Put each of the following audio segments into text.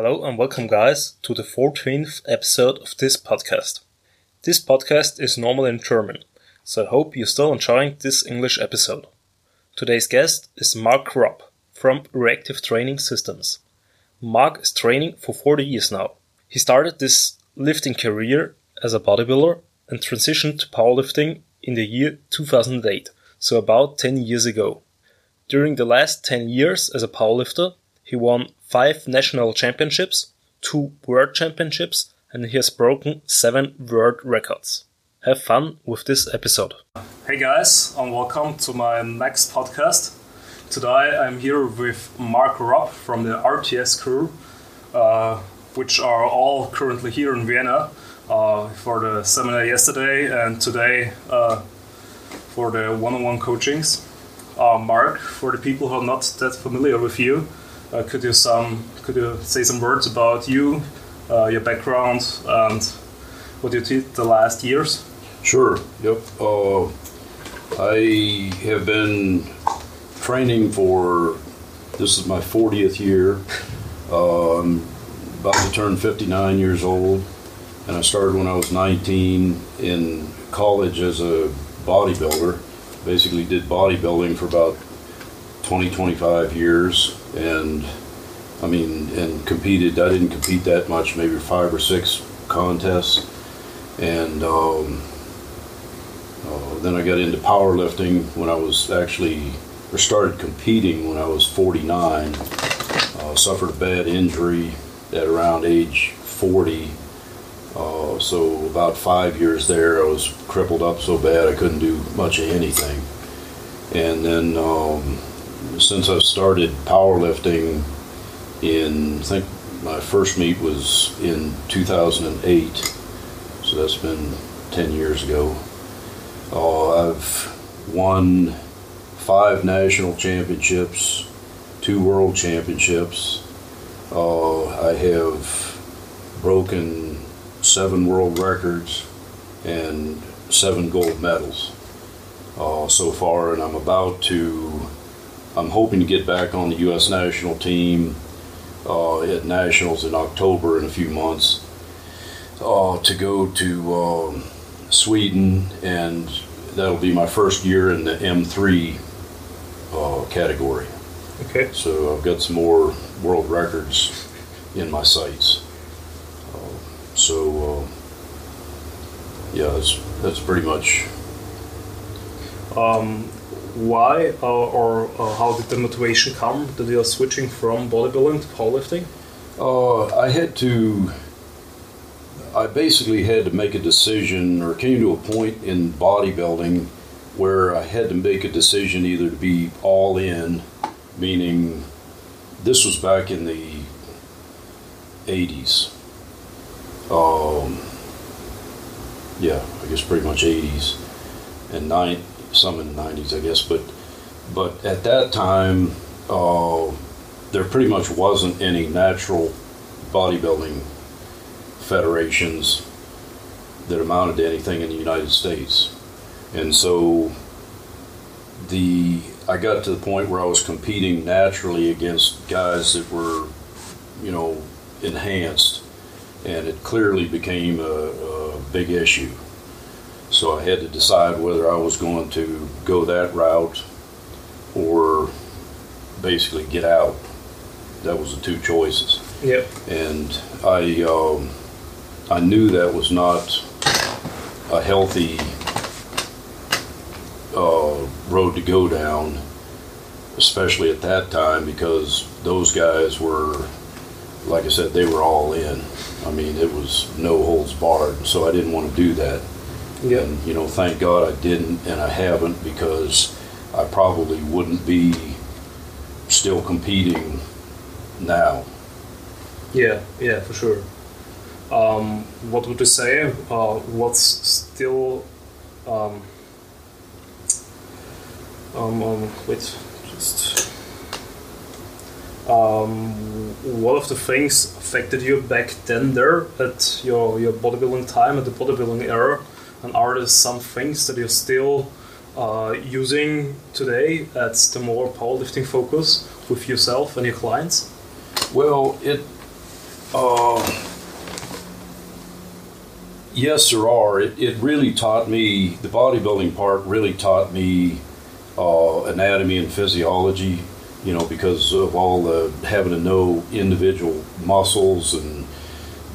Hello and welcome, guys, to the 14th episode of this podcast. This podcast is normally in German, so I hope you're still enjoying this English episode. Today's guest is Mark Robb from Reactive Training Systems. Mark is training for 40 years now. He started this lifting career as a bodybuilder and transitioned to powerlifting in the year 2008, so about 10 years ago. During the last 10 years as a powerlifter, he won five national championships, two world championships, and he has broken seven world records. Have fun with this episode. Hey guys, and welcome to my next podcast. Today I'm here with Mark Robb from the RTS crew, uh, which are all currently here in Vienna uh, for the seminar yesterday and today uh, for the one-on-one coachings. Uh, Mark, for the people who are not that familiar with you, uh, could you some could you say some words about you, uh, your background, and what you did the last years? Sure. Yep. Uh, I have been training for this is my 40th year. Uh, I'm about to turn 59 years old, and I started when I was 19 in college as a bodybuilder. Basically, did bodybuilding for about 20, 25 years, and I mean, and competed. I didn't compete that much, maybe five or six contests, and um, uh, then I got into powerlifting when I was actually, or started competing when I was 49. Uh, suffered a bad injury at around age 40. Uh, so about five years there, I was crippled up so bad I couldn't do much of anything. And then um, since I started powerlifting in, I think my first meet was in 2008, so that's been 10 years ago. Uh, I've won five national championships, two world championships. Uh, I have broken seven world records and seven gold medals uh, so far, and I'm about to. I'm hoping to get back on the U.S. national team uh, at nationals in October in a few months uh, to go to um, Sweden, and that'll be my first year in the M3 uh, category. Okay. So I've got some more world records in my sights. Uh, so uh, yeah, that's that's pretty much Um, why uh, or uh, how did the motivation come that you are switching from bodybuilding to powerlifting? Uh, I had to. I basically had to make a decision, or came to a point in bodybuilding where I had to make a decision either to be all in, meaning this was back in the 80s. Um, yeah, I guess pretty much 80s and nine, some in the 90s, I guess. But but at that time, uh, there pretty much wasn't any natural bodybuilding federations that amounted to anything in the United States. And so the I got to the point where I was competing naturally against guys that were, you know, enhanced, and it clearly became a, a big issue. So I had to decide whether I was going to go that route or basically get out. That was the two choices Yep. and I um, I knew that was not a healthy uh, road to go down, especially at that time because those guys were, like I said, they were all in. I mean, it was no holds barred, so I didn't want to do that. Yep. And you know, thank God I didn't, and I haven't because I probably wouldn't be still competing now. Yeah, yeah, for sure. Um, what would you say? Uh, what's still um, um, um, wait, just um, what of the things affected you back then there at your your bodybuilding time at the bodybuilding era, and are there some things that you're still uh, using today at the more powerlifting focus with yourself and your clients? Well, it Uh, yes, there are. It, it really taught me, the bodybuilding part really taught me uh, anatomy and physiology, you know, because of all the having to know individual muscles and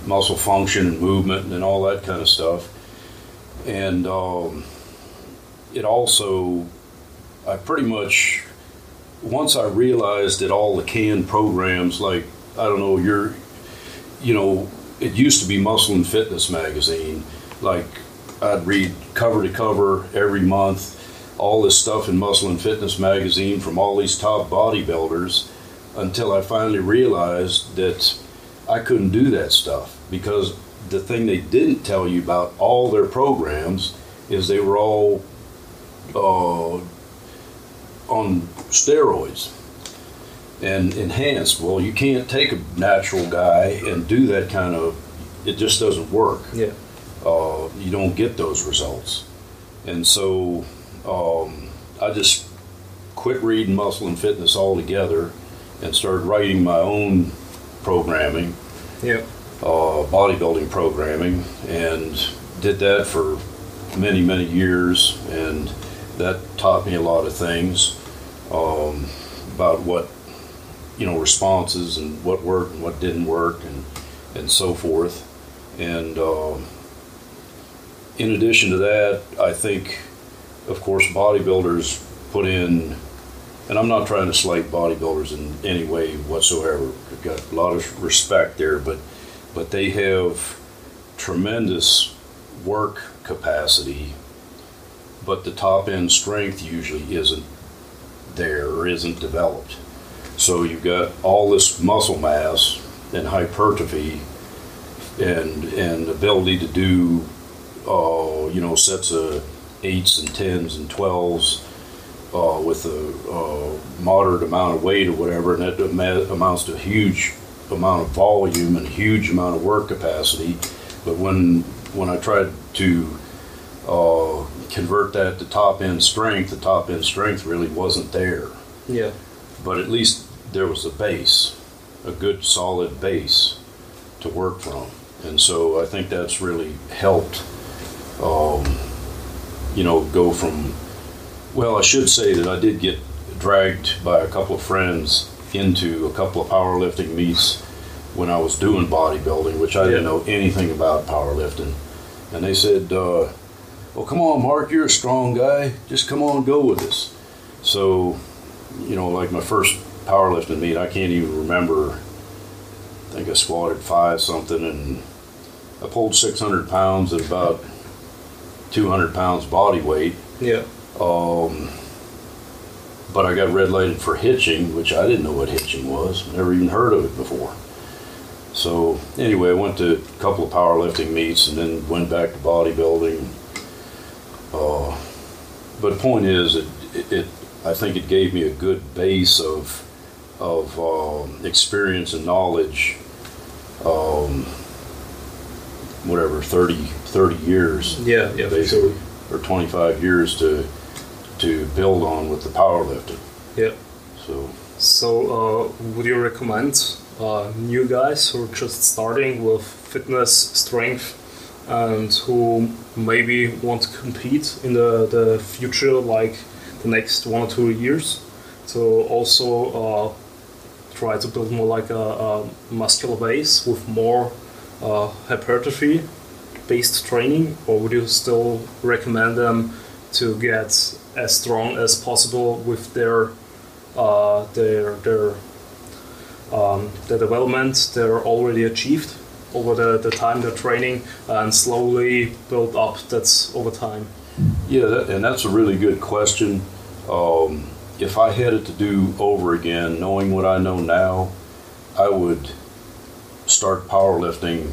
muscle function and movement and all that kind of stuff. And um, it also, I pretty much, once I realized that all the canned programs, like, I don't know, you're, you know, it used to be Muscle and Fitness magazine. Like, I'd read cover to cover every month all this stuff in Muscle and Fitness magazine from all these top bodybuilders until I finally realized that I couldn't do that stuff because the thing they didn't tell you about all their programs is they were all uh, on steroids and enhanced. Well, you can't take a natural guy and do that kind of. It just doesn't work. Yeah. Uh, you don't get those results, and so um, I just quit reading Muscle and Fitness altogether and started writing my own programming. Yeah. Uh, bodybuilding programming, and did that for many, many years, and that taught me a lot of things um, about what you know responses and what worked and what didn't work and and so forth. And um, in addition to that, I think, of course, bodybuilders put in, and I'm not trying to slight bodybuilders in any way whatsoever. I've got a lot of respect there, but but they have tremendous work capacity, but the top end strength usually isn't there or isn't developed. So you've got all this muscle mass and hypertrophy and and ability to do uh, you know sets of eights and tens and twelves uh, with a uh, moderate amount of weight or whatever, and that amounts to huge amount of volume and a huge amount of work capacity. But when when I tried to uh, convert that to top end strength, the top end strength really wasn't there. Yeah. But at least there was a base, a good solid base to work from. And so I think that's really helped, um, you know, go from, well, I should say that I did get dragged by a couple of friends into a couple of powerlifting meets when I was doing bodybuilding, which I didn't know anything about powerlifting. And they said, uh, well, come on, Mark, you're a strong guy. Just come on, go with us. So, you know, like my first powerlifting meet, I can't even remember. I think I squatted five something and I pulled 600 pounds at about 200 pounds body weight. Yeah. Um, but I got red lighted for hitching, which I didn't know what hitching was. Never even heard of it before. So anyway, I went to a couple of powerlifting meets and then went back to bodybuilding. Uh, but point is, it, it, it I think it gave me a good base of of um, experience and knowledge. Um, whatever 30, 30 years Yeah. Yeah. Basically, sure. or 25 years to to build on with the powerlifting. Yeah. So So, uh, would you recommend uh, new guys who are just starting with fitness, strength, and who maybe want to compete in the, the future, like the next one or two years, to also uh, try to build more like a, a muscular base with more uh, hypertrophy based training, or would you still recommend them to get as strong as possible with their uh, their their um, the development they're already achieved over the, the time they're training and slowly build up that's over time yeah, that, and that's a really good question. Um, if I had it to do over again, knowing what I know now, I would start powerlifting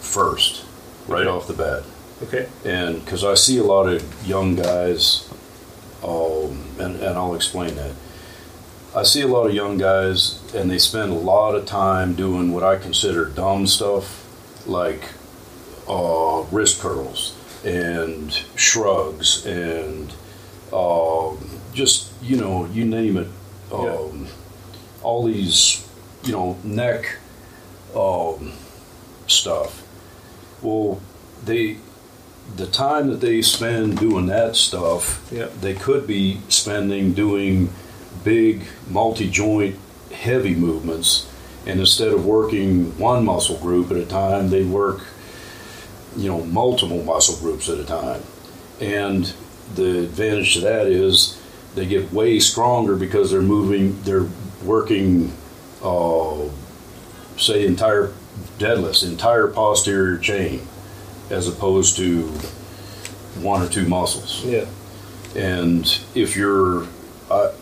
first, right Okay. off the bat. Okay and because I see a lot of young guys, um, and, and I'll explain that. I see a lot of young guys, and they spend a lot of time doing what I consider dumb stuff, like uh, wrist curls and shrugs and um, just you know you name it, um, all these you know neck um, stuff. Well, they the time that they spend doing that stuff, Yeah. they could be spending doing big multi joint heavy movements, and instead of working one muscle group at a time, they work you know multiple muscle groups at a time, and the advantage to that is they get way stronger because they're moving, they're working, uh, say, entire deadlifts, entire posterior chain, as opposed to one or two muscles. Yeah. And if you're, uh,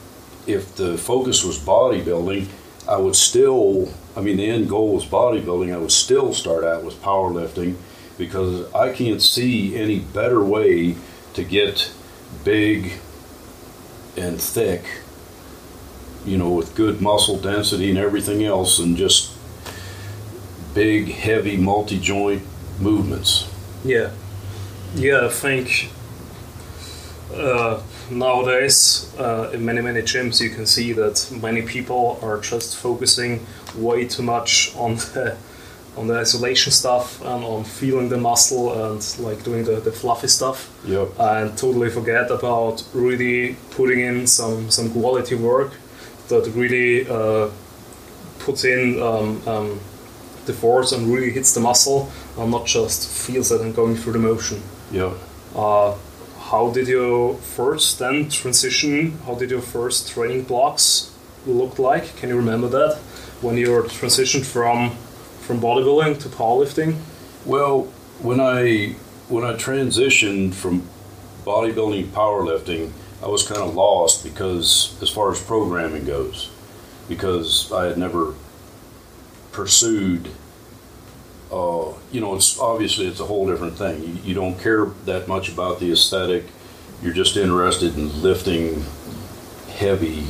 if the focus was bodybuilding, I would still, I mean, the end goal was bodybuilding, I would still start out with powerlifting because I can't see any better way to get big and thick, you know, with good muscle density and everything else, and just big, heavy, multi joint movements. Yeah, yeah. I think uh, nowadays uh, in many many gyms you can see that many people are just focusing way too much on the on the isolation stuff and on feeling the muscle and like doing the, the fluffy stuff Yep. and totally forget about really putting in some some quality work that really uh, puts in um, um, the force and really hits the muscle and not just feels it and going through the motion. Yeah. Uh, how did your first then transition? How did your first training blocks look like? Can you remember that when you were transitioned from from bodybuilding to powerlifting? Well, when I when I transitioned from bodybuilding to powerlifting, I was kind of lost because as far as programming goes, because I had never pursued. Uh, you know, it's obviously it's a whole different thing. You, you don't care that much about the aesthetic. You're just interested in lifting heavy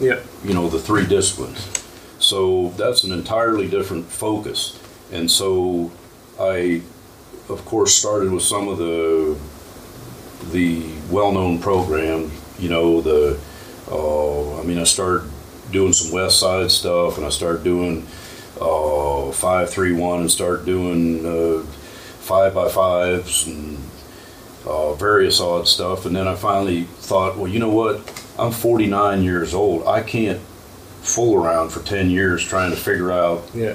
Yeah, you know the three disciplines so that's an entirely different focus and so i of course started with some of the the well-known programs you know the uh, i mean i started doing some west side stuff and i started doing uh, 531 and start doing uh, five by fives and uh, various odd stuff. And then i finally thought well you know what? I'm 49 years old. I can't fool around for 10 years trying to figure out yeah,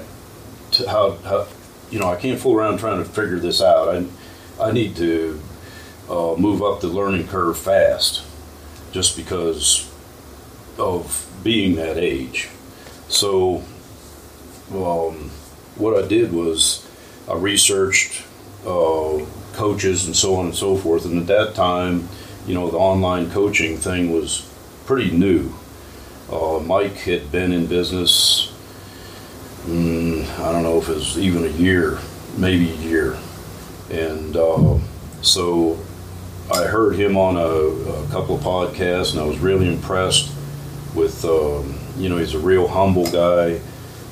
to how, how you know i can't fool around trying to figure this out. I, I need to uh, move up the learning curve fast just because of being that age. So um, what i did was i researched uh, coaches and so on and so forth. And at that time you know the online coaching thing was pretty new. Uh, Mike had been in business, mm, I don't know if it was even a year, maybe a year. And uh, so I heard him on a, a, couple of podcasts and I was really impressed with, um, you know, he's a real humble guy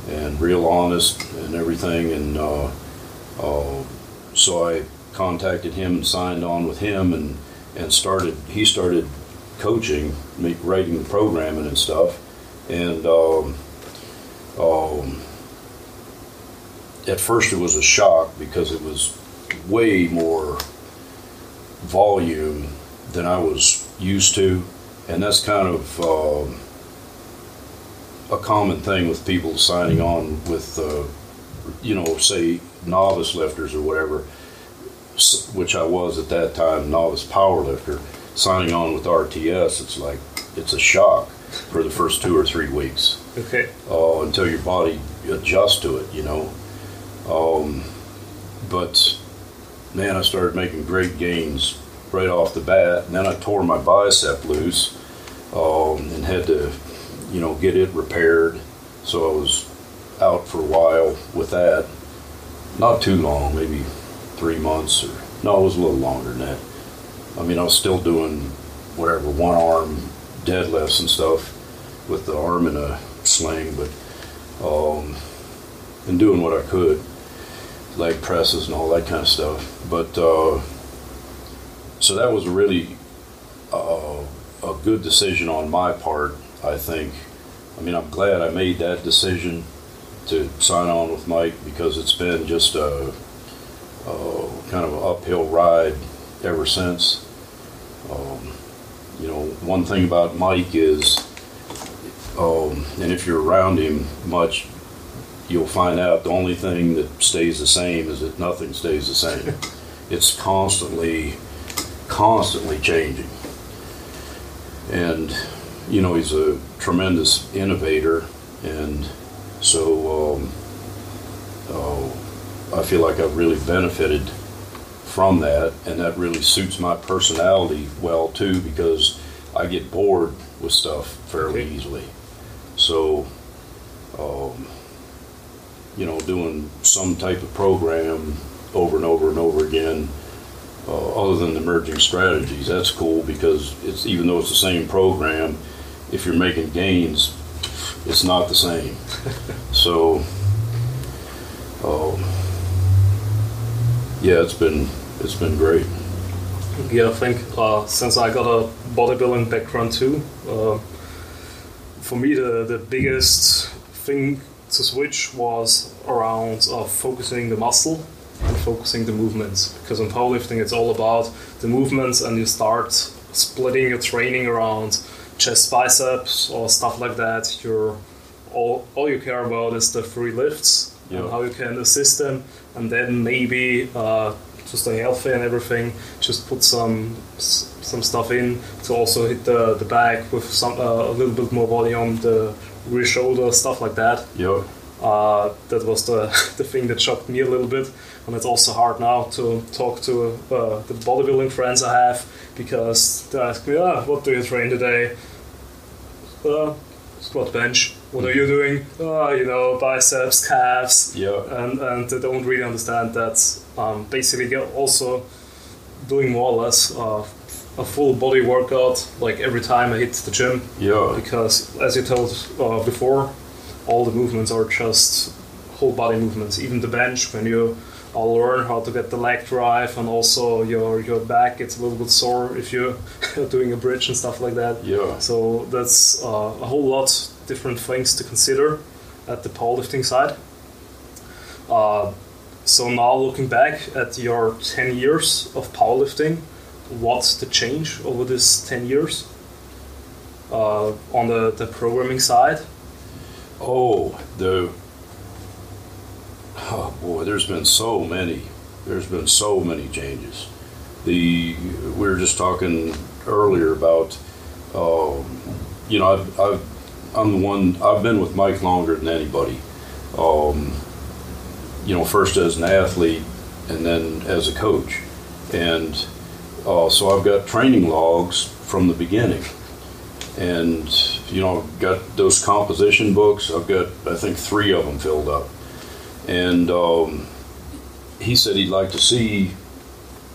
and real honest and everything. And uh, uh, so I contacted him and signed on with him and, and started, he started coaching, me writing the programming and stuff, and um, um, at first it was a shock because it was way more volume than I was used to, and that's kind of um, a common thing with people signing on with, uh, you know, say novice lifters or whatever, which I was at that time, novice power lifter signing on with RTS, it's like it's a shock for the first two or three weeks. Okay, uh, until your body adjusts to it, you know. Um, but man, I started making great gains right off the bat, and then I tore my bicep loose um, and had to, you know, get it repaired. So I was out for a while with that. Not too long, maybe three months or no, it was a little longer than that. I mean, I was still doing whatever one arm deadlifts and stuff with the arm in a sling, but um, and doing what I could, leg presses and all that kind of stuff. But uh, so that was really uh, a good decision on my part. I think. I mean, I'm glad I made that decision to sign on with Mike because it's been just a, a kind of an uphill ride ever since. Um, you know, one thing about Mike is, um, and if you're around him much, you'll find out the only thing that stays the same is that nothing stays the same. it's constantly, constantly changing. And, you know, he's a tremendous innovator, and so um, uh, I feel like I've really benefited from that, and that really suits my personality well too because I get bored with stuff fairly Okay. easily. So, um, you know, doing some type of program over and over and over again, uh, other than the emerging strategies, that's cool because it's even though it's the same program, if you're making gains, it's not the same. so, um, yeah, it's been it's been great. Yeah, I think uh, since I got a bodybuilding background too, uh, for me the, the biggest thing to switch was around uh, focusing the muscle and focusing the movements. Because in powerlifting it's all about the movements and you start splitting your training around chest biceps or stuff like that. You're all, all you care about is the free lifts Yeah. and how you can assist them and then maybe uh, to stay healthy and everything, just put some some stuff in to also hit the, the back with some uh, a little bit more volume, the rear shoulder, stuff like that. Yeah, Uh, that was the, the thing that shocked me a little bit, and it's also hard now to talk to uh, the bodybuilding friends I have because they ask me, ah, what do you train today? Uh, squat bench. What are you doing? Oh, you know, biceps, calves yeah, and, and they don't really understand that um, basically you're also doing more or less uh, a full body workout like every time I hit the gym yeah, because as you told uh, before all the movements are just whole body movements even the bench when you uh, learn how to get the leg drive and also your your back gets a little bit sore if you're doing a bridge and stuff like that yeah, so that's uh, a whole lot different things to consider at the powerlifting side. Uh, so now looking back at your 10 years of powerlifting, what's the change over this 10 years uh, on the, the programming side? Oh, the oh boy, there's been so many. There's been so many changes. The we were just talking earlier about, um, you know, I've, I've I'm the one I've been with Mike longer than anybody. Um, you know, first as an athlete and then as a coach, and uh, so I've got training logs from the beginning and you know I've got those composition books i've got i think three of them filled up and um, he said he'd like to see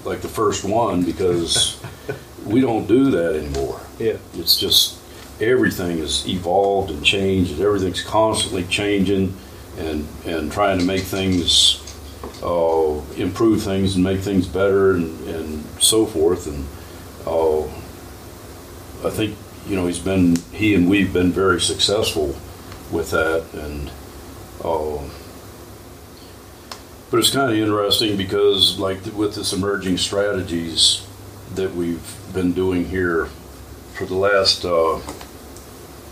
like the first one because we don't do that anymore. Yeah. it's just everything is evolved and changed and everything's constantly changing and and trying to make things uh, improve things and make things better and, and so forth. And uh, I think you know he's been he and we've been very successful with that. And uh, but it's kind of interesting because like with this emerging strategies that we've been doing here for the last uh,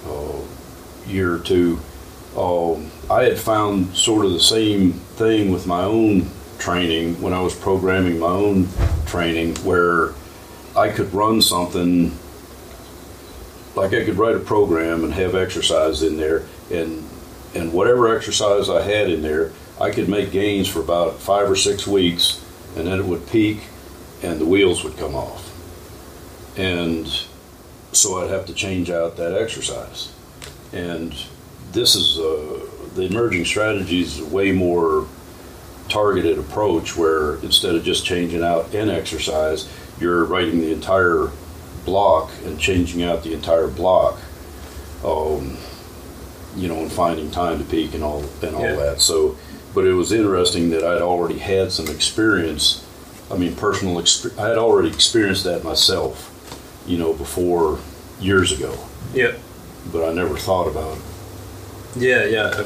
uh, year or two um, I had found sort of the same thing with my own training when I was programming my own training where I could run something like I could write a program and have exercise in there and and whatever exercise I had in there I could make gains for about five or six weeks and then it would peak and the wheels would come off. And so I'd have to change out that exercise. And this is uh, the emerging strategies is a way more targeted approach where instead of just changing out an exercise you're writing the entire block and changing out the entire block um, you know and finding time to peak and all and all Yeah. that. So but it was interesting that I'd already had some experience I mean personal exp- I had already experienced that myself you know before years ago Yeah. but I never thought about it Yeah, yeah.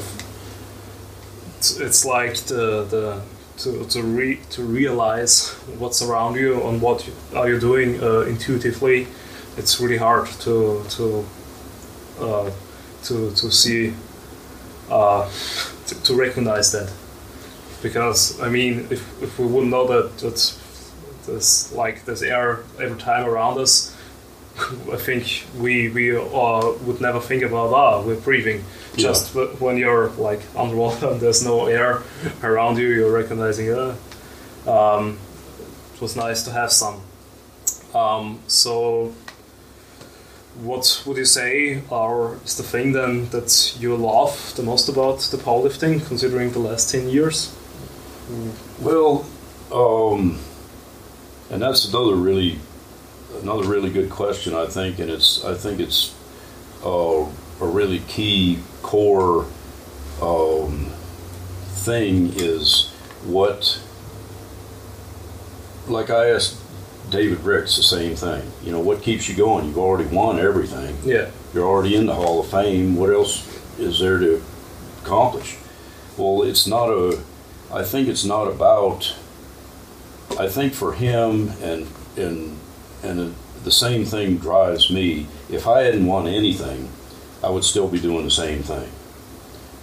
It's, it's like the the to to re, to realize what's around you and what you, are you doing uh, intuitively. It's really hard to to uh, to to see uh, to, to recognize that because I mean if, if we wouldn't know that that there's like there's air every time around us I think we we uh, would never think about ah we're breathing. Just yeah. when you're like underwater and there's no air around you, you're recognizing uh, um, it was nice to have some. Um, so, what would you say are is the thing then that you love the most about the powerlifting, considering the last ten years? Well, um, and that's another really another really good question, I think, and it's I think it's uh, a really key core um, thing is what. Like I asked David Ricks the same thing. You know, what keeps you going? You've already won everything. Yeah. You're already in the Hall of Fame. What else is there to accomplish? Well, it's not a. I think it's not about. I think for him and and and the same thing drives me. If I hadn't won anything, I would still be doing the same thing.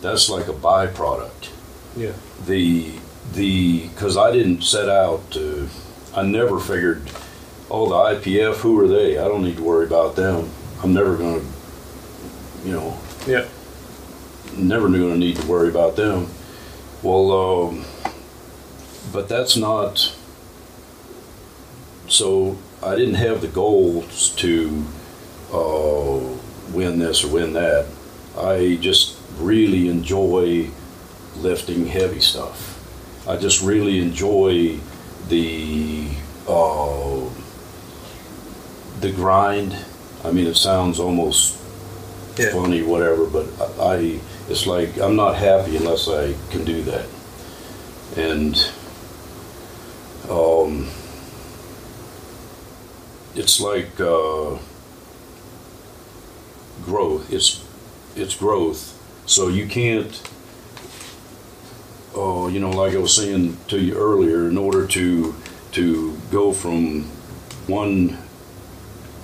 That's like a byproduct. Yeah. The the because I didn't set out to. I never figured, oh, the IPF, who are they? I don't need to worry about them. I'm never going to, you know. Yeah. Never going to need to worry about them. Well, um, but that's not. So I didn't have the goals to uh, win this or win that. I just really enjoy lifting heavy stuff. I just really enjoy the uh, the grind. I mean, it sounds almost yeah. funny, whatever, but I it's like I'm not happy unless I can do that. And um, it's like uh, growth. It's it's growth. So you can't. Oh, you know, like I was saying to you earlier, in order to to go from one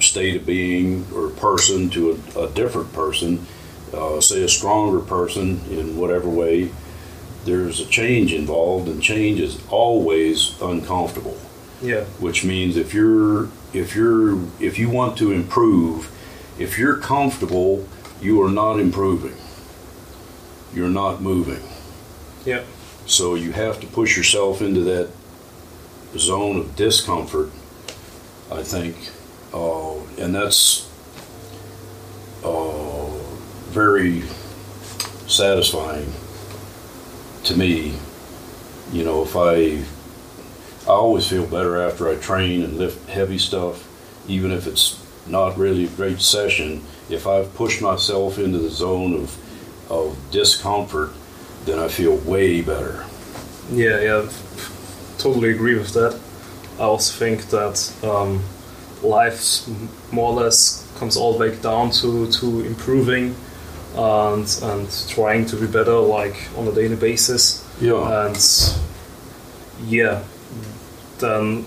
state of being or person to a, a different person, uh, say a stronger person in whatever way, there's a change involved, and change is always uncomfortable. Yeah. Which means if you're if you're if you want to improve, if you're comfortable, you are not improving. You're not moving. Yeah. So you have to push yourself into that zone of discomfort. I think, uh, and that's very satisfying to me. You know, if I I always feel better after I train and lift heavy stuff, even if it's not really a great session. If I've pushed myself into the zone of of discomfort, then I feel way better. Yeah, yeah, totally agree with that. I also think that um, life more or less comes all back down to, to improving and and trying to be better like on a daily basis. Yeah. And yeah, then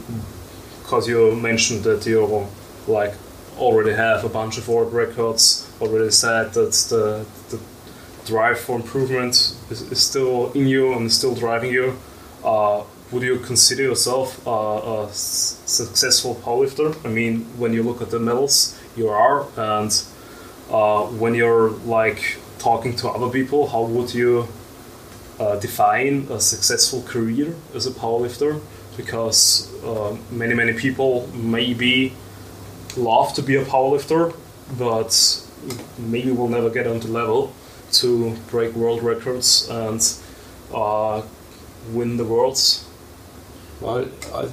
because you mentioned that you like already have a bunch of world records, already said that the, the drive for improvement is, is still in you and is still driving you. Uh, would you consider yourself uh, a successful powerlifter? I mean, when you look at the medals, you are, and uh, when you're like talking to other people, how would you uh, define a successful career as a powerlifter? because uh, many many people maybe love to be a powerlifter, but maybe will never get on the level to break world records and uh, win the worlds. Well, I, I,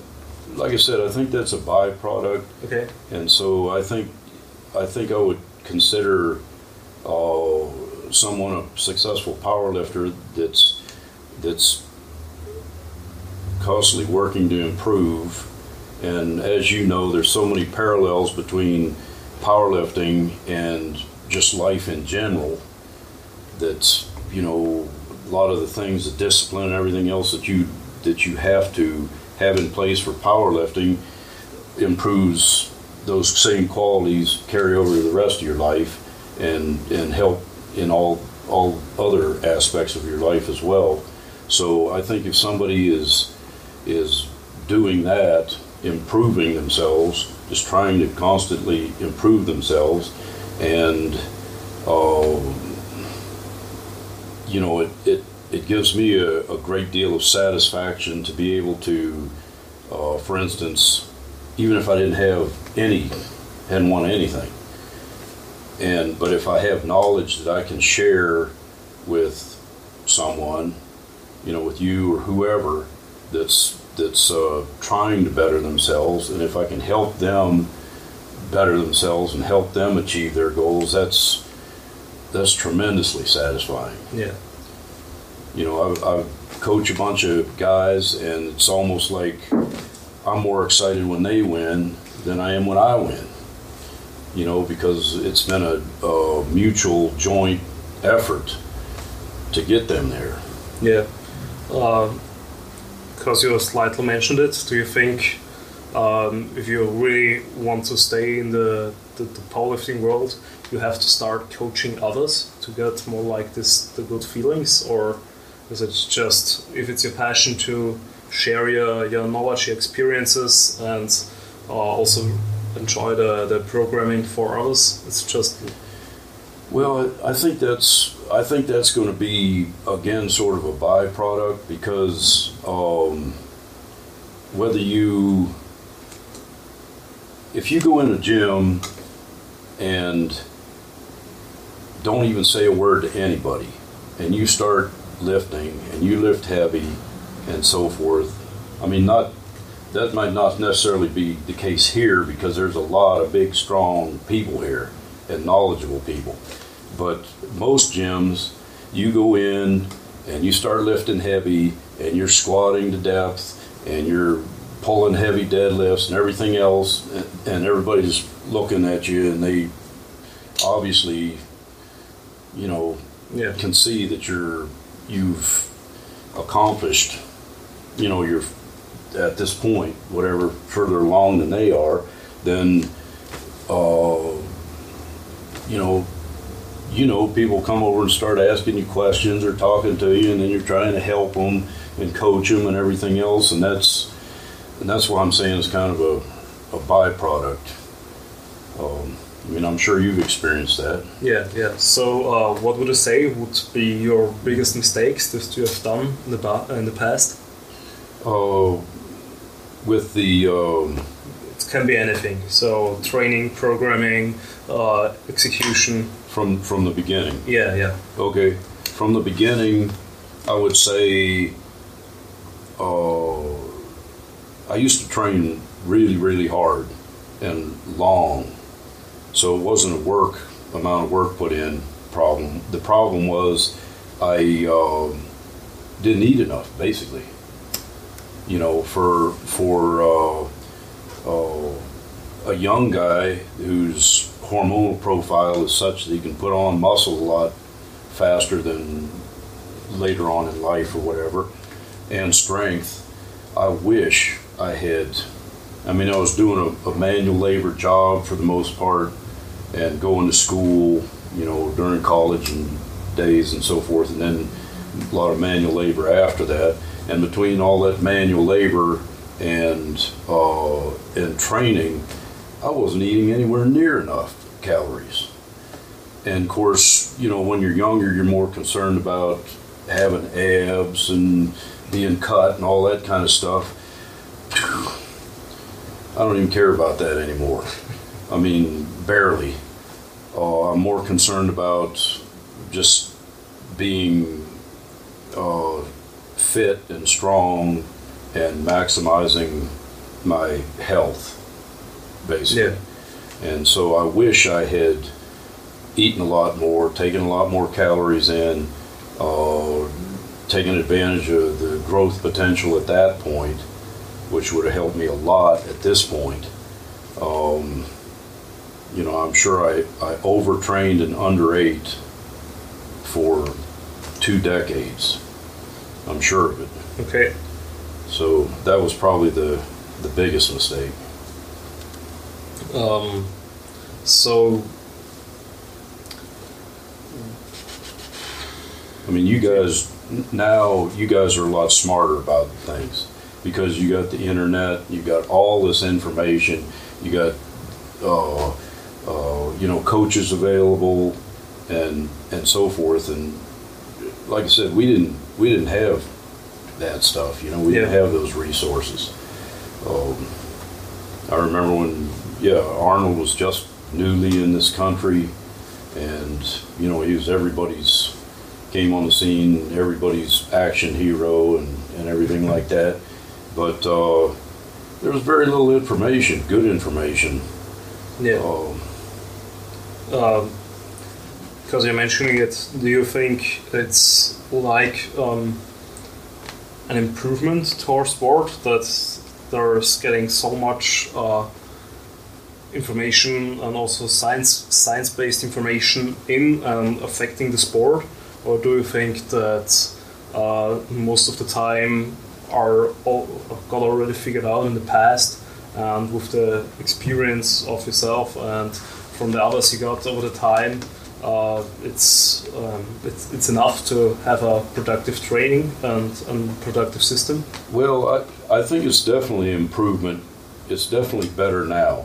like I said, I think that's a byproduct. Okay. And so I think I think I would consider uh, someone a successful powerlifter that's that's constantly working to improve. And as you know, there's so many parallels between powerlifting and just life in general. That's you know a lot of the things, the discipline, and everything else that you that you have to have in place for powerlifting improves those same qualities carry over to the rest of your life and and help in all all other aspects of your life as well. So I think if somebody is is doing that, improving themselves, just trying to constantly improve themselves, and uh, you know it, it it gives me a, a, great deal of satisfaction to be able to, uh, for instance, even if I didn't have any, hadn't won anything, and but if I have knowledge that I can share with someone, you know, with you or whoever that's that's uh, trying to better themselves, and if I can help them better themselves and help them achieve their goals, that's that's tremendously satisfying. Yeah. You know, I, I coach a bunch of guys, and it's almost like I'm more excited when they win than I am when I win you know, because it's been a, a mutual joint effort to get them there. Yeah. Because um, you slightly mentioned it, do you think um, if you really want to stay in the, the, the, powerlifting world, you have to start coaching others to get more like this the good feelings, or is it just if it's your passion to share your, your knowledge, your experiences, and uh, also enjoy the, the programming for others. It's just well, I think that's I think that's going to be again sort of a byproduct because um, whether you if you go in a gym and don't even say a word to anybody and you start lifting and you lift heavy and so forth i mean not that might not necessarily be the case here because there's a lot of big, strong people here and knowledgeable people. But most gyms, you go in and you start lifting heavy and you're squatting to depth and you're pulling heavy deadlifts and everything else, and everybody's looking at you and they obviously, you know, yeah. can see that you're you've accomplished, you know, you're at this point, whatever further along than they are, then uh, you know, you know, people come over and start asking you questions or talking to you, and then you're trying to help them and coach them and everything else, and that's and that's what I'm saying is kind of a, a byproduct. Um, I mean, I'm sure you've experienced that. Yeah, yeah. So, uh, what would you say would be your biggest mistakes that you have done in the in the past? Uh, with the um, it can be anything. So training, programming, uh, execution. From from the beginning. Yeah, yeah. Okay, from the beginning, I would say. Uh, I used to train really, really hard and long, so it wasn't a work amount of work put in problem. The problem was I uh, didn't eat enough, basically you know, for for uh, uh, a young guy whose hormonal profile is such that he can put on muscle a lot faster than later on in life or whatever, and strength. I wish I had. I mean, I was doing a, a manual labor job for the most part, and going to school, you know, during college and days and so forth, and then a lot of manual labor after that and between all that manual labor and uh, and training, I wasn't eating anywhere near enough calories. And of course, you know, when you're younger, you're more concerned about having abs and being cut and all that kind of stuff. I don't even care about that anymore. I mean, barely. Uh, I'm more concerned about just being uh, fit and strong and maximizing my health, basically. Yeah. And so I wish I had eaten a lot more, taken a lot more calories in, uh, taken advantage of the growth potential at that point, which would have helped me a lot at this point. Um, you know, I'm sure I, I overtrained and underate for two decades. I'm sure of it. Okay. So that was probably the the biggest mistake. Um, so I mean, you guys now you guys are a lot smarter about things because you got the internet, you got all this information, you got uh, uh, you know coaches available, and and so forth. And like I said, we didn't we didn't have that stuff. You know, we didn't have those resources. Um, I remember when yeah Arnold was just newly in this country, and you know he was everybody's came on the scene, everybody's action hero and, and everything like that. But uh, there was very little information, good information. yeah. Um, Um, because you're mentioning it, do you think it's like um, an improvement to our sport that there's getting so much uh, information and also science science-based information in and affecting the sport, or do you think that uh, most of the time are all, got already figured out in the past, and with the experience of yourself and from the others you got over the time, uh, it's, um, it's it's enough to have a productive training and, and productive system. well, I, I think it's definitely improvement. It's definitely better now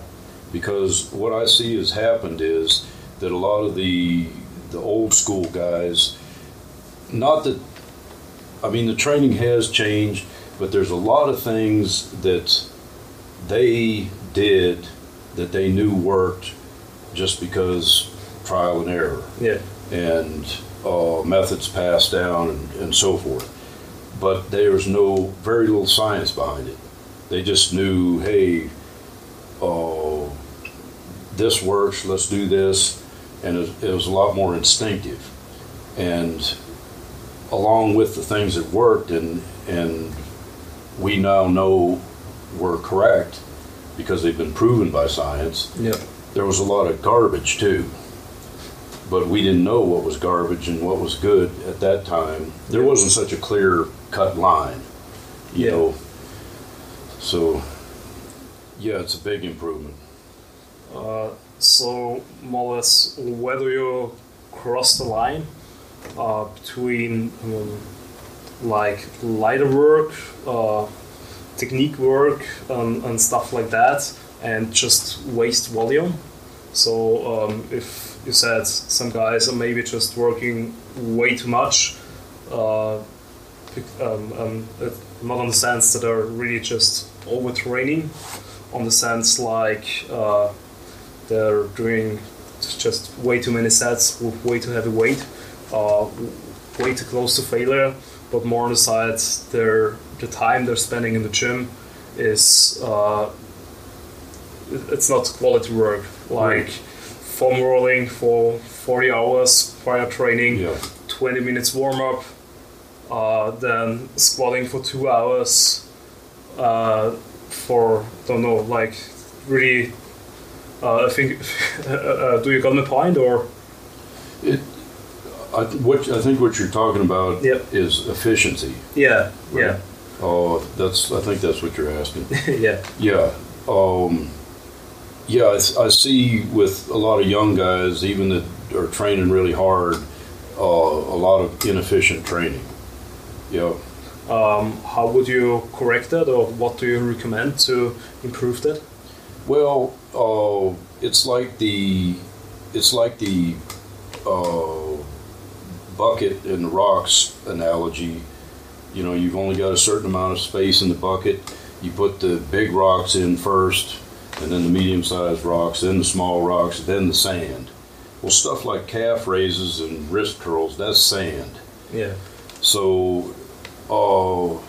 because what I see has happened is that a lot of the the old school guys, not that, I mean, the training has changed, but there's a lot of things that they did that they knew worked just because trial and error Yeah, and uh, methods passed down and, and so forth. But there was no, very little science behind it. They just knew, hey, uh, this works, let's do this. And it, it was a lot more instinctive. And along with the things that worked and, and we now know were correct because they've been proven by science, yeah, there was a lot of garbage too. But we didn't know what was garbage and what was good at that time. There wasn't such a clear cut line, you Yeah. know. So, yeah, it's a big improvement. Uh, so more or less, do you cross the line uh, between um, like lighter work, uh, technique work, and, and stuff like that, and just waste volume? So um, if you said some guys are maybe just working way too much, uh, um, um, not on the sense that they're really just overtraining, on the sense like uh, they're doing just way too many sets with way too heavy weight, uh, way too close to failure. But more on the side, their the time they're spending in the gym is uh, it's not quality work. Like foam rolling for 40 hours prior training, Yeah. 20 minutes warm up, uh, then squatting for two hours uh, for don't know like really. Uh, I think. uh, do you got my point or? It, I, what I think what you're talking about Yep. is efficiency. Yeah, yeah, Oh, that's I think that's what you're asking. yeah, Yeah. Um, yeah, I see with a lot of young guys, even that are training really hard, uh, a lot of inefficient training. Yeah. Um, how would you correct that, or what do you recommend to improve that? Well, uh, it's like the it's like the uh, bucket and the rocks analogy. You know, you've only got a certain amount of space in the bucket. You put the big rocks in first, and then the medium-sized rocks, then the small rocks, then the sand. Well, stuff like calf raises and wrist curls, that's sand. Yeah, So, uh,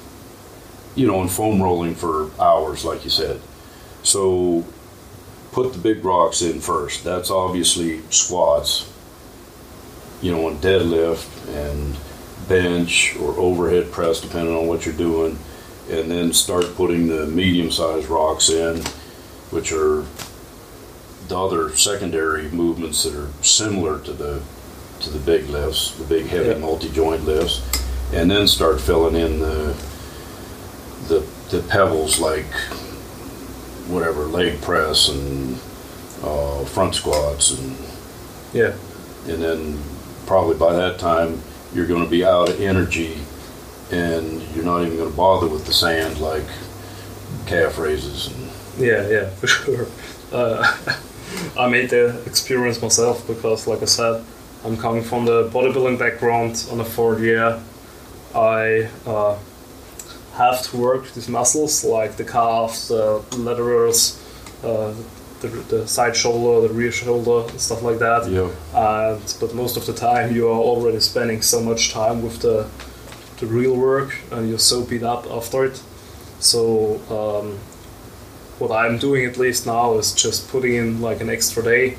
you know, and foam rolling for hours, like you said. So, put the big rocks in first. That's obviously squats, you know, and deadlift and bench or overhead press, depending on what you're doing. And then start putting the medium sized rocks in, which are the other secondary movements that are similar to the to the big lifts, the big heavy Yeah. multi-joint lifts, and then start filling in the the the pebbles like whatever leg press and uh, front squats and Yeah. and then probably by that time you're going to be out of energy and you're not even going to bother with the sand like calf raises and Yeah, yeah, for sure. Uh, I made the experience myself because, like I said, I'm coming from the bodybuilding background. On the fourth year, I uh, have to work these muscles like the calves, the laterals, uh, the, the side shoulder, the rear shoulder, stuff like that. yeah And but most of the time, you are already spending so much time with the the real work, and you're so beat up after it. So um, what I'm doing at least now is just putting in like an extra day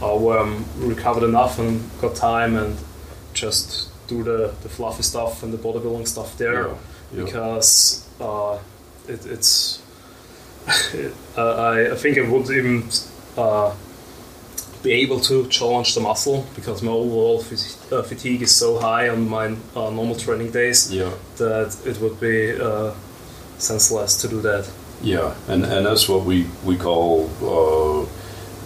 uh, where I'm recovered enough and got time and just do the, the fluffy stuff and the bodybuilding stuff there yeah, yeah. because uh, it, it's uh, I, I think I would even uh, be able to challenge the muscle because my overall uh, fatigue is so high on my uh, normal training days yeah that it would be uh, senseless to do that. Yeah, and, and that's what we, we call uh,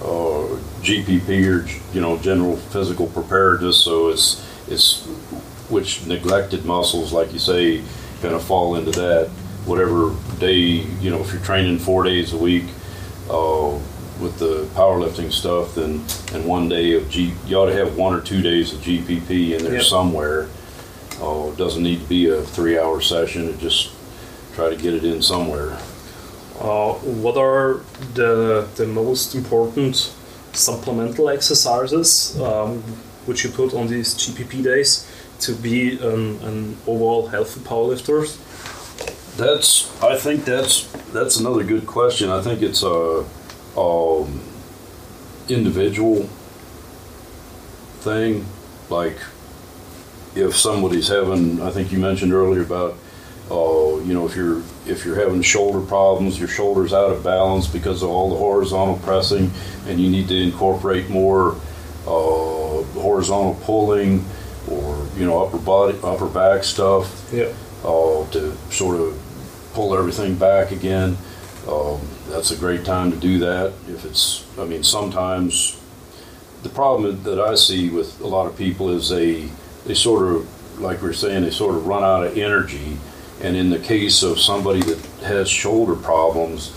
uh, GPP or you know general physical preparedness. So it's it's which neglected muscles, like you say, kind of fall into that. Whatever day you know, if you're training four days a week uh, with the powerlifting stuff, then and one day of G, you ought to have one or two days of GPP in there Yep. somewhere. Uh, it doesn't need to be a three-hour session. It just try to get it in somewhere. Uh, what are the, the most important supplemental exercises um, which you put on these GPP days to be an, an overall healthy powerlifter? That's. I think that's that's another good question. I think it's a, um, individual thing. Like if somebody's having, I think you mentioned earlier about, uh, you know, if you're if you're having shoulder problems, your shoulders out of balance because of all the horizontal pressing, and you need to incorporate more uh, horizontal pulling or you know upper body upper back stuff Yeah. uh, to sort of pull everything back again. Um, that's a great time to do that. If it's, I mean, sometimes the problem that I see with a lot of people is they they sort of, like we are saying, they sort of run out of energy. And in the case of somebody that has shoulder problems,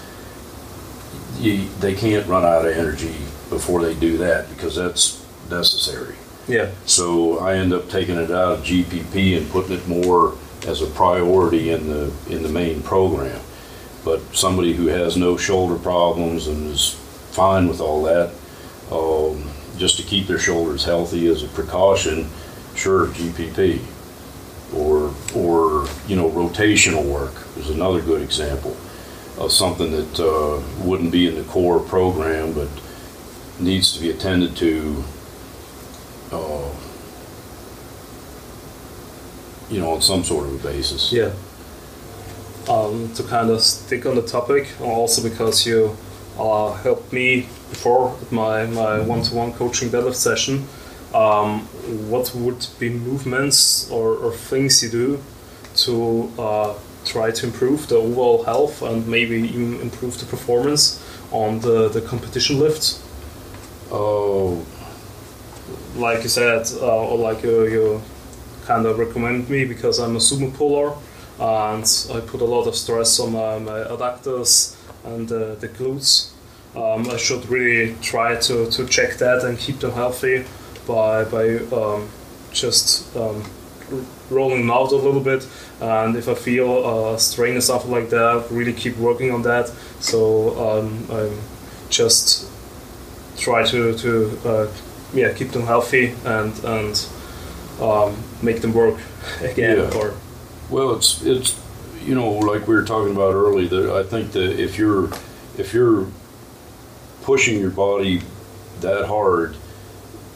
you, they can't run out of energy before they do that because that's necessary. Yeah. So I end up taking it out of GPP and putting it more as a priority in the in the main program. But somebody who has no shoulder problems and is fine with all that, um, just to keep their shoulders healthy as a precaution, sure GPP. Or you know rotational work is another good example of something that uh, wouldn't be in the core program but needs to be attended to uh, you know, on some sort of a basis. Yeah. Um, to kind of stick on the topic, also because you uh, helped me before my, my one-to-one coaching deadlift session. Um, what would be movements or, or things you do to uh, try to improve the overall health and maybe even improve the performance on the, the competition lifts? Oh, like you said, uh, or like you, you kind of recommend me because I'm a sumo puller and I put a lot of stress on my, my adductors and uh, the glutes. Um, I should really try to, to check that and keep them healthy by, by um, just um, r- rolling them out a little bit. And if I feel uh, strain or something like that, really keep working on that. So um, I just try to, to uh, yeah keep them healthy and and um, make them work again Yeah. or well, it's it's you know, like we were talking about earlier. That I think that if you're if you're pushing your body that hard,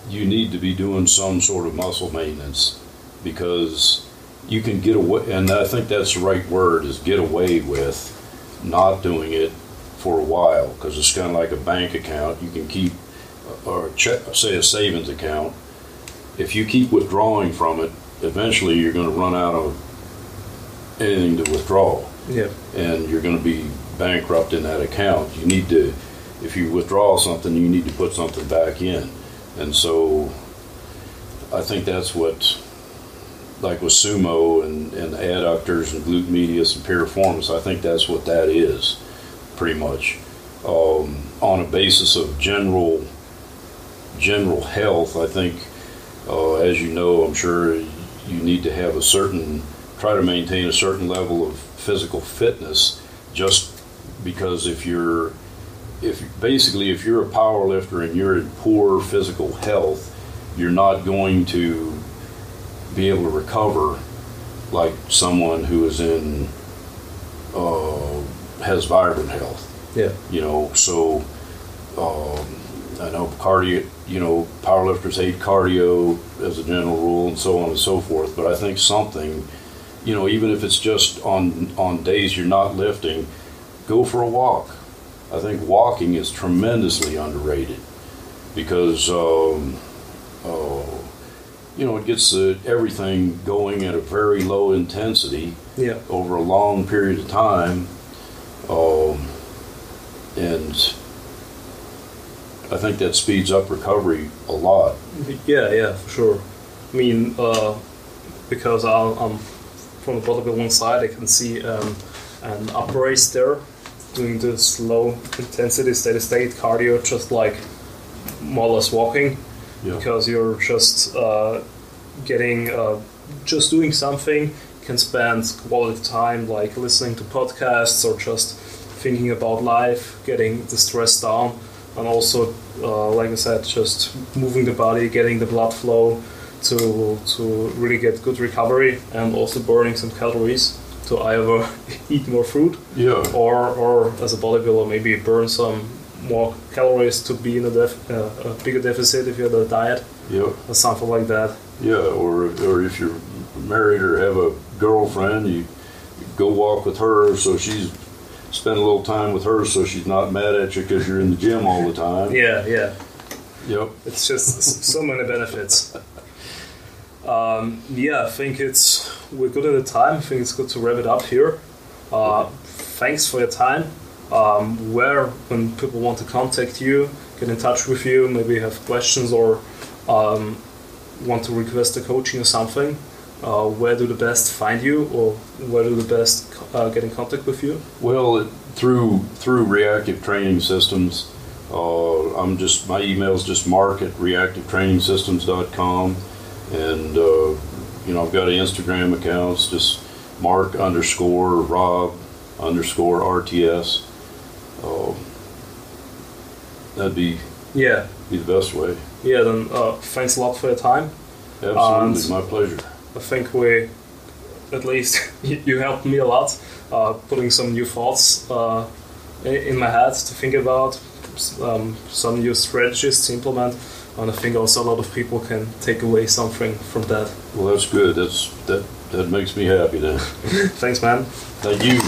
you need to be doing some sort of muscle maintenance because you can get away. And I think that's the right word is get away with not doing it for a while because it's kind of like a bank account. You can keep or check, say a savings account. if you keep withdrawing from it, eventually you're going to run out of anything to withdraw, Yeah. and you're going to be bankrupt in that account. You need to, if you withdraw something, you need to put something back in, and so I think that's what, like with sumo and, and adductors and glute medius and piriformis, I think that's what that is, pretty much, um, on a basis of general general health. I think, uh, as you know, I'm sure you need to have a certain, try to maintain a certain level of physical fitness, just because if you're, if basically if you're a power lifter and you're in poor physical health, you're not going to be able to recover like someone who is in uh, has vibrant health. Yeah. You know, so um, I know cardio. You know, powerlifters hate cardio as a general rule, and so on and so forth. But I think something, you know, even if it's just on on days you're not lifting, go for a walk. I think walking is tremendously underrated because um, uh, you know it gets uh, everything going at a very low intensity Yeah. over a long period of time, um, and I think that speeds up recovery a lot. Yeah, yeah, for sure. I mean, uh, because I'm, I'm from the bodybuilding side, I can see um, an race there, doing this low intensity steady state cardio, just like more or less walking, Yeah. because you're just uh, getting, uh, just doing something, can spend quality time like listening to podcasts or just thinking about life, getting the stress down, and also, uh, like I said, just moving the body, getting the blood flow to to really get good recovery, and also burning some calories to either eat more food Yeah, or or as a bodybuilder maybe burn some more calories to be in a, def- uh, a bigger deficit if you're on a diet yeah, or something like that. yeah. Or or if you're married or have a girlfriend, you go walk with her so she's spend a little time with her so she's not mad at you because you're in the gym all the time. Yeah, yeah. Yep. It's just so many benefits. Um, yeah, I think it's we're good at the time. I think it's good to wrap it up here. Uh, thanks for your time. Um, where when people want to contact you, get in touch with you, maybe have questions or um, want to request a coaching or something. Uh, where do the best find you, or where do the best uh, get in contact with you? Well, through through Reactive Training Systems, uh, I'm just my email is just mark at reactivetrainingsystems.com, and uh, you know I've got an Instagram account. It's just mark underscore rob underscore rts. Uh, that'd be Yeah, be the best way. yeah. Then uh, thanks a lot for your time. Absolutely, And- my pleasure. I think we, at least, you you helped me a lot, uh, putting some new thoughts uh, in my head to think about, um, some new strategies to implement, and I think also a lot of people can take away something from that. Well, that's good. That's that that makes me happy. Then, Thanks, man. thank you.